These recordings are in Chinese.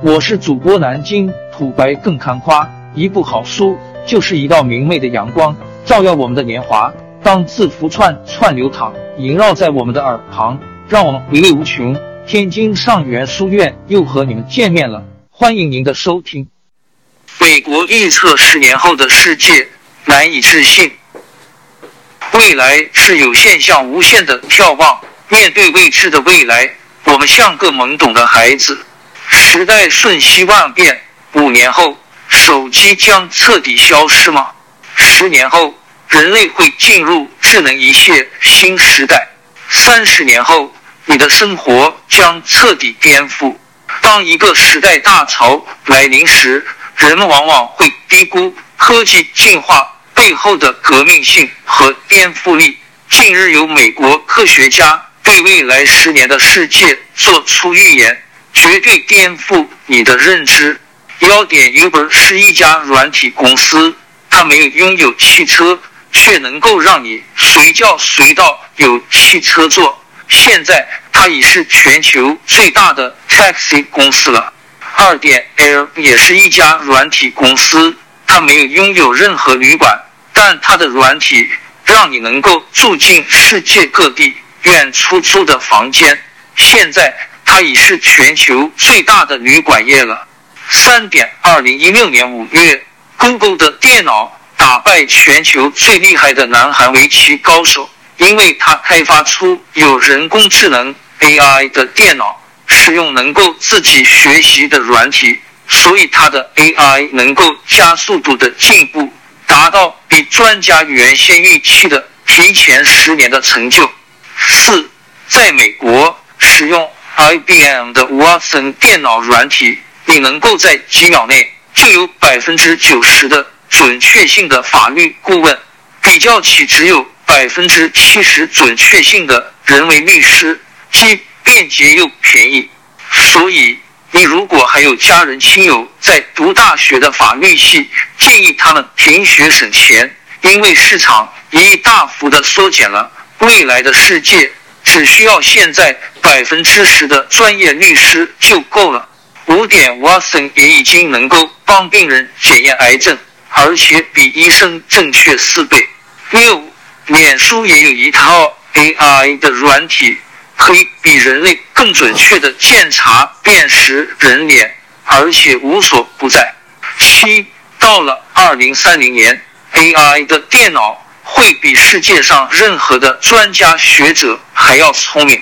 我是主播南京土白更看花，一部好书就是一道明媚的阳光，照耀我们的年华。当字符串串流淌，萦绕在我们的耳旁，让我们回味无穷。天津上元书院又和你们见面了，欢迎您的收听。美国预测十年后的世界，难以置信。未来是有限向无限的眺望，面对未知的未来，我们像个懵懂的孩子。时代瞬息万变，五年后，手机将彻底消失吗？十年后，人类会进入智能一切新时代。三十年后，你的生活将彻底颠覆。当一个时代大潮来临时，人们往往会低估科技进化背后的革命性和颠覆力。近日，有美国科学家对未来十年的世界做出预言。绝对颠覆你的认知。幺点 Uber 是一家软体公司，它没有拥有汽车，却能够让你随叫随到，有汽车坐。现在，它已是全球最大的 taxi 公司了。二点 Air 也是一家软体公司，它没有拥有任何旅馆，但它的软体让你能够住进世界各地愿出租的房间。现在。它已是全球最大的旅馆业了。三点，二零一六年五月，Google 的电脑打败全球最厉害的南韩围棋高手，因为它开发出有人工智能 AI 的电脑，使用能够自己学习的软体，所以它的 AI 能够加速度的进步，达到比专家原先预期的提前十年的成就。四，在美国使用。IBM 的 Watson 电脑软体，你能够在几秒内就有百分之九十的准确性的法律顾问，比较起只有百分之七十准确性的人为律师，既便捷又便宜。所以，你如果还有家人亲友在读大学的法律系，建议他们停学省钱，因为市场已大幅的缩减了。未来的世界。只需要现在百分之十的专业律师就够了。五点，Watson 也已经能够帮病人检验癌症，而且比医生正确四倍。六，脸书也有一套 AI 的软体，可以比人类更准确的检查辨识人脸，而且无所不在。七，到了二零三零年，AI 的电脑。会比世界上任何的专家学者还要聪明。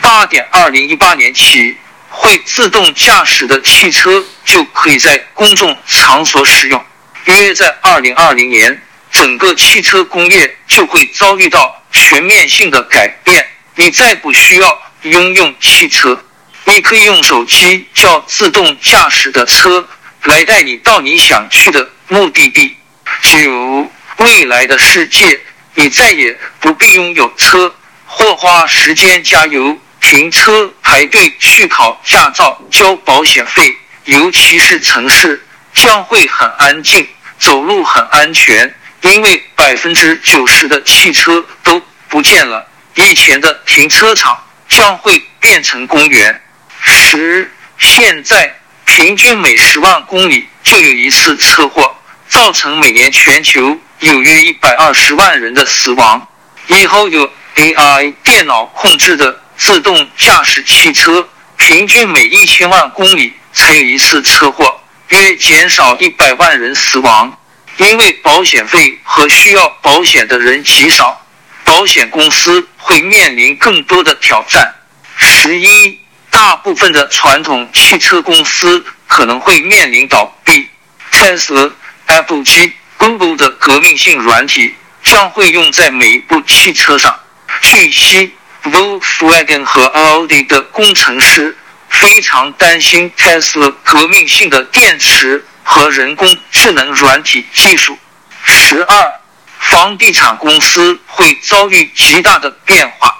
八点，二零一八年起，会自动驾驶的汽车就可以在公众场所使用。约在二零二零年，整个汽车工业就会遭遇到全面性的改变。你再不需要拥用汽车，你可以用手机叫自动驾驶的车来带你到你想去的目的地。九。未来的世界，你再也不必拥有车或花时间加油、停车、排队去考驾照、交保险费。尤其是城市将会很安静，走路很安全，因为百分之九十的汽车都不见了。以前的停车场将会变成公园。十，现在平均每十万公里就有一次车祸，造成每年全球。有约一百二十万人的死亡。以后有 AI 电脑控制的自动驾驶汽车，平均每一千万公里才有一次车祸，约减少一百万人死亡。因为保险费和需要保险的人极少，保险公司会面临更多的挑战。十一，大部分的传统汽车公司可能会面临倒闭。Tesla、Apple、G。Google 的革命性软体将会用在每一部汽车上。据悉，Volkswagen 和奥迪的工程师非常担心 Tesla 革命性的电池和人工智能软体技术。十二，房地产公司会遭遇极大的变化，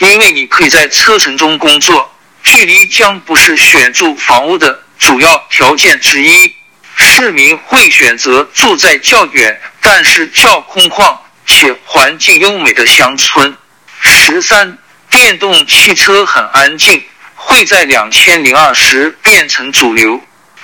因为你可以在车程中工作，距离将不是选住房屋的主要条件之一。市民会选择住在较远但是较空旷且环境优美的乡村。十三，电动汽车很安静，会在两千零二十变成主流，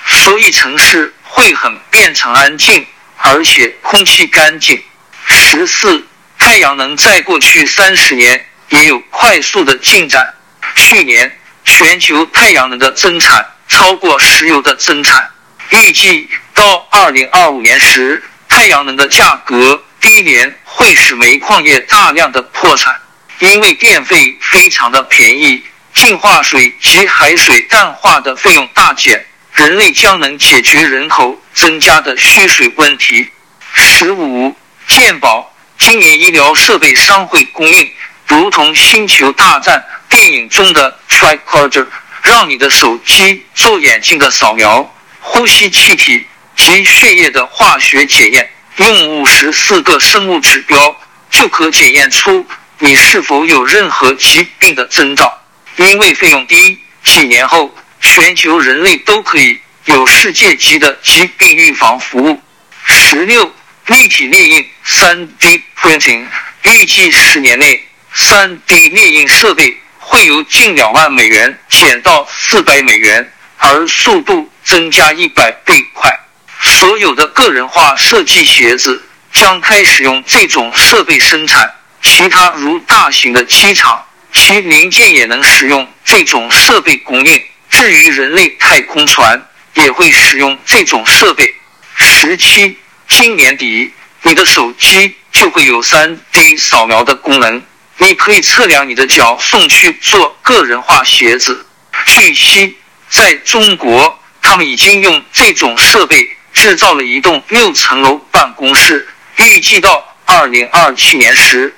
所以城市会很变成安静，而且空气干净。十四，太阳能在过去三十年也有快速的进展。去年全球太阳能的增产超过石油的增产，预计到二零二五年时，太阳能的价格低廉会使煤矿业大量的破产，因为电费非常的便宜。净化水及海水淡化的费用大减，人类将能解决人口增加的需水问题。十五，健保今年医疗设备商会供应如同《星球大战》电影中的 Tricorder，让你的手机做眼睛的扫描、呼吸气体及血液的化学检验，用五十四个生物指标就可检验出你是否有任何疾病的征兆。因为费用低，几年后全球人类都可以有世界级的疾病预防服务。十六，立体列印 （3D printing） 预计十年内，3D 列印设备会由近两万美元减到四百美元，而速度增加一百倍快。所有的个人化设计鞋子将开始用这种设备生产，其他如大型的机场。其零件也能使用这种设备供应。至于人类太空船，也会使用这种设备。十七，今年底你的手机就会有三 D 扫描的功能，你可以测量你的脚，送去做个人化鞋子。据悉，在中国，他们已经用这种设备制造了一栋六层楼办公室。预计到二零二七年时，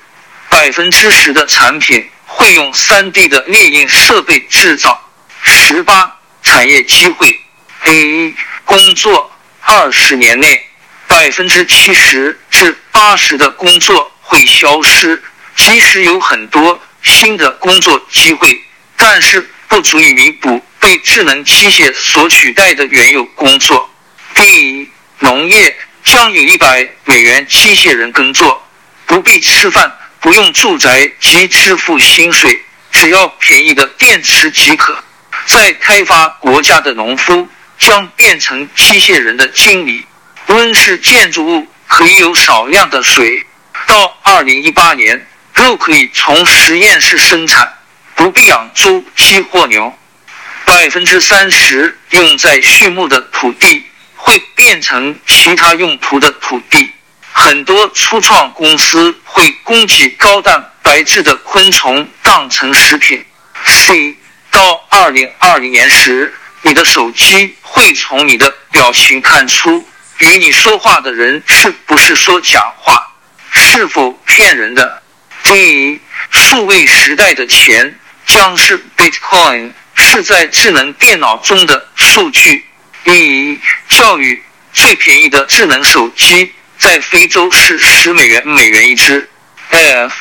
百分之十的产品。会用 3D 的列印设备制造。十八产业机会：A 工作二十年内百分之七十至八十的工作会消失，即使有很多新的工作机会，但是不足以弥补被智能机械所取代的原有工作。B 农业将有一百美元机械人耕作，不必吃饭。不用住宅及支付薪水，只要便宜的电池即可。在开发国家的农夫将变成机械人的经理。温室建筑物可以有少量的水。到二零一八年，肉可以从实验室生产，不必养猪、鸡或牛。百分之三十用在畜牧的土地会变成其他用途的土地。很多初创公司会供给高蛋白质的昆虫当成食品。C 到二零二零年时，你的手机会从你的表情看出与你说话的人是不是说假话，是否骗人的。D 数位时代的钱将是 Bitcoin，是在智能电脑中的数据。E 教育最便宜的智能手机。在非洲是十美元美元一只。F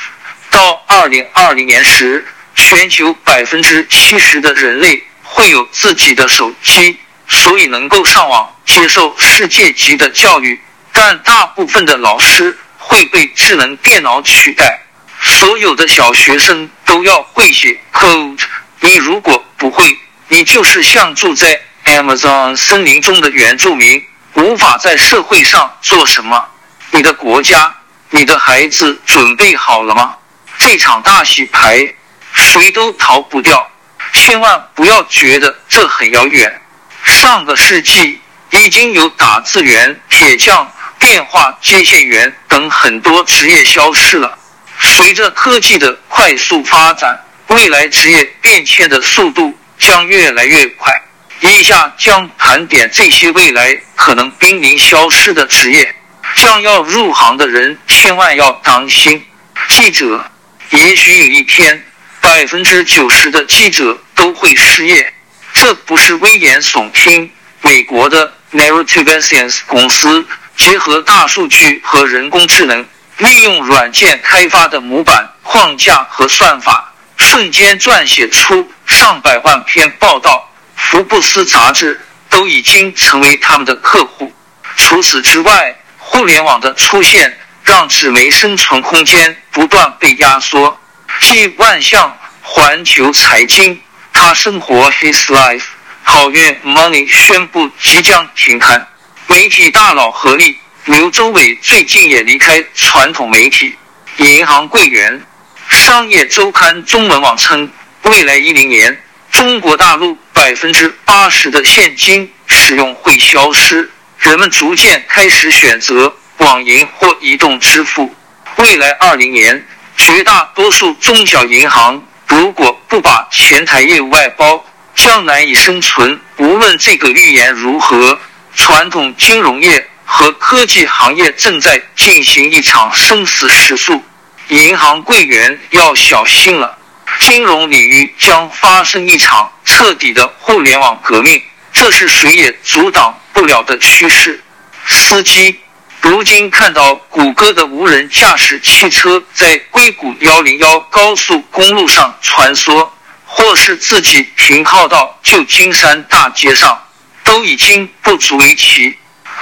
到二零二零年时，全球百分之七十的人类会有自己的手机，所以能够上网接受世界级的教育。但大部分的老师会被智能电脑取代。所有的小学生都要会写 code。你如果不会，你就是像住在 Amazon 森林中的原住民。无法在社会上做什么？你的国家、你的孩子准备好了吗？这场大洗牌，谁都逃不掉。千万不要觉得这很遥远。上个世纪已经有打字员、铁匠、电话接线员等很多职业消失了。随着科技的快速发展，未来职业变迁的速度将越来越快。以下将盘点这些未来可能濒临消失的职业，将要入行的人千万要当心。记者，也许有一天，百分之九十的记者都会失业，这不是危言耸听。美国的 Narrative Science 公司结合大数据和人工智能，利用软件开发的模板框架和算法，瞬间撰写出上百万篇报道。福布斯杂志都已经成为他们的客户。除此之外，互联网的出现让纸媒生存空间不断被压缩。继万象、环球财经、他生活 His Life，好运 Money 宣布即将停刊。媒体大佬合力，刘周伟最近也离开传统媒体。银行柜员，商业周刊中文网称，未来一零年，中国大陆百分之八十的现金使用会消失，人们逐渐开始选择网银或移动支付。未来二零年，绝大多数中小银行如果不把前台业务外包，将难以生存。无论这个预言如何，传统金融业和科技行业正在进行一场生死时速。银行柜员要小心了，金融领域将发生一场彻底的互联网革命，这是谁也阻挡不了的趋势。司机，如今看到谷歌的无人驾驶汽车在硅谷幺零幺高速公路上穿梭，或是自己停靠到旧金山大街上，都已经不足为奇。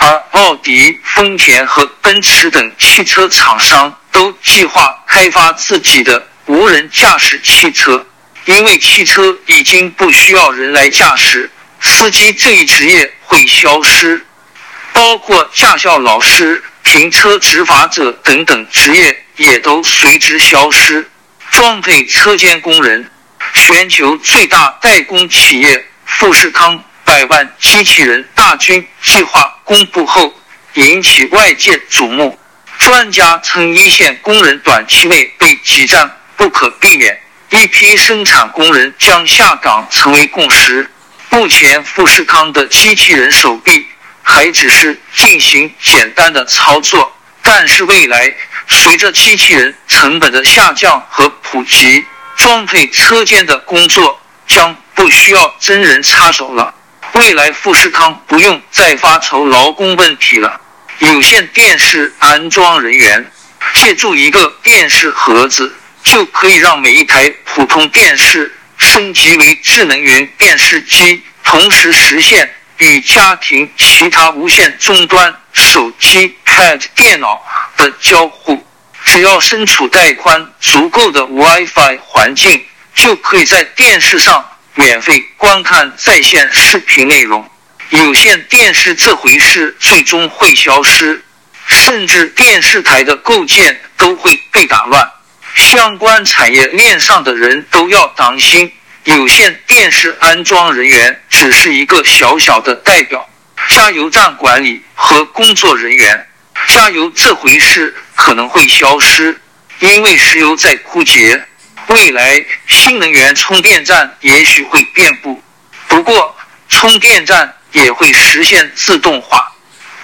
而奥迪、丰田和奔驰等汽车厂商都计划开发自己的无人驾驶汽车，因为汽车已经不需要人来驾驶，司机这一职业会消失，包括驾校老师、停车执法者等等职业也都随之消失。装配车间工人，全球最大代工企业富士康。百万机器人大军计划公布后，引起外界瞩目。专家称，一线工人短期内被挤占不可避免，一批生产工人将下岗成为共识。目前，富士康的机器人手臂还只是进行简单的操作，但是未来随着机器人成本的下降和普及，装配车间的工作将不需要真人插手了。未来富士康不用再发愁劳工问题了。有线电视安装人员借助一个电视盒子，就可以让每一台普通电视升级为智能云电视机，同时实现与家庭其他无线终端、手机、Pad、电脑的交互。只要身处带宽足够的 WiFi 环境，就可以在电视上。免费观看在线视频内容，有线电视这回事最终会消失，甚至电视台的构建都会被打乱。相关产业链上的人都要当心，有线电视安装人员只是一个小小的代表。加油站管理和工作人员，加油这回事可能会消失，因为石油在枯竭。未来新能源充电站也许会遍布，不过充电站也会实现自动化，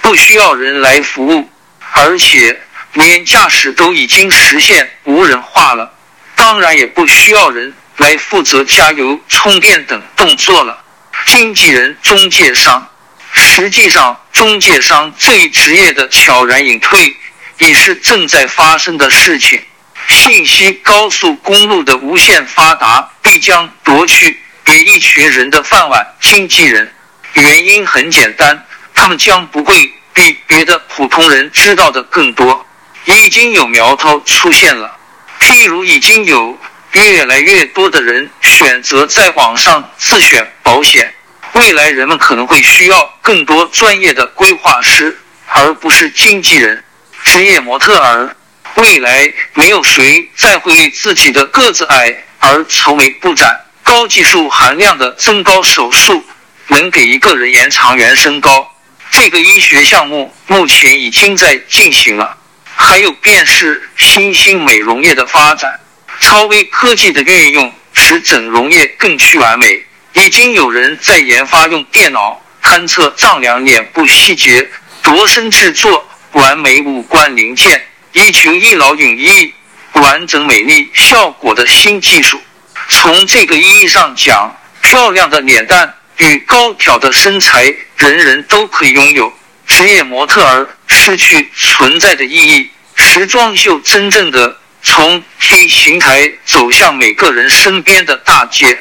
不需要人来服务，而且连驾驶都已经实现无人化了，当然也不需要人来负责加油、充电等动作了。经纪人、中介商，实际上中介商这一职业的悄然隐退，也是正在发生的事情。信息高速公路的无限发达，必将夺去给一群人的饭碗。经纪人，原因很简单，他们将不会比别的普通人知道的更多。已经有苗头出现了，譬如已经有越来越多的人选择在网上自选保险。未来人们可能会需要更多专业的规划师，而不是经纪人。职业模特儿。未来没有谁再会为自己的个子矮而愁眉不展。高技术含量的增高手术能给一个人延长原身高，这个医学项目目前已经在进行了。还有便是新兴美容业的发展，超微科技的运用使整容业更趋完美。已经有人在研发用电脑勘测丈量脸部细节，度身制作完美五官零件。一群一劳永逸、完整美丽效果的新技术。从这个意义上讲，漂亮的脸蛋与高挑的身材，人人都可以拥有。职业模特儿失去存在的意义，时装秀真正的从 T 形台走向每个人身边的大街。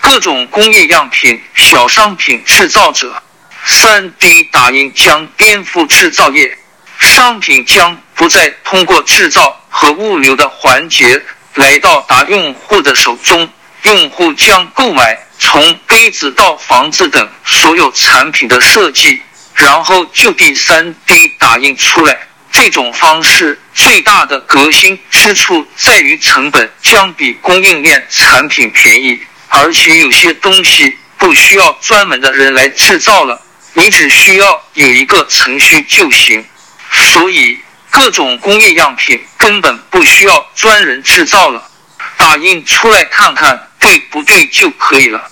各种工业样品、小商品制造者，3D 打印将颠覆制造业。商品将不再通过制造和物流的环节来到达用户的手中，用户将购买从杯子到房子等所有产品的设计，然后就地三 D 打印出来。这种方式最大的革新之处在于成本将比供应链产品便宜，而且有些东西不需要专门的人来制造了，你只需要有一个程序就行。所以各种工业样品根本不需要专人制造了，打印出来看看对不对就可以了。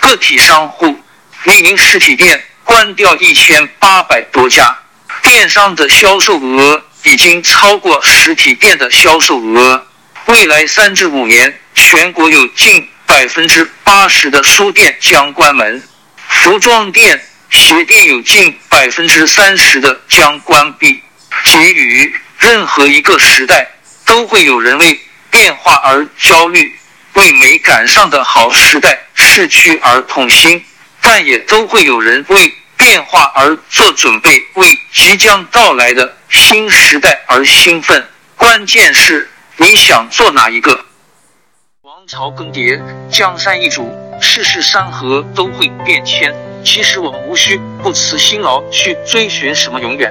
个体商户，李宁实体店关掉一千八百多家。电商的销售额已经超过实体店的销售额。未来三至五年，全国有近百分之八十的书店将关门，服装店、鞋店有近百分之三十的将关闭。给予任何一个时代，都会有人为变化而焦虑，为没赶上的好时代逝去而痛心，但也都会有人为。变化而做准备，为即将到来的新时代而兴奋。关键是你想做哪一个？王朝更迭，江山易主，世事山河都会变迁。其实我们无需不辞辛劳去追寻什么永远，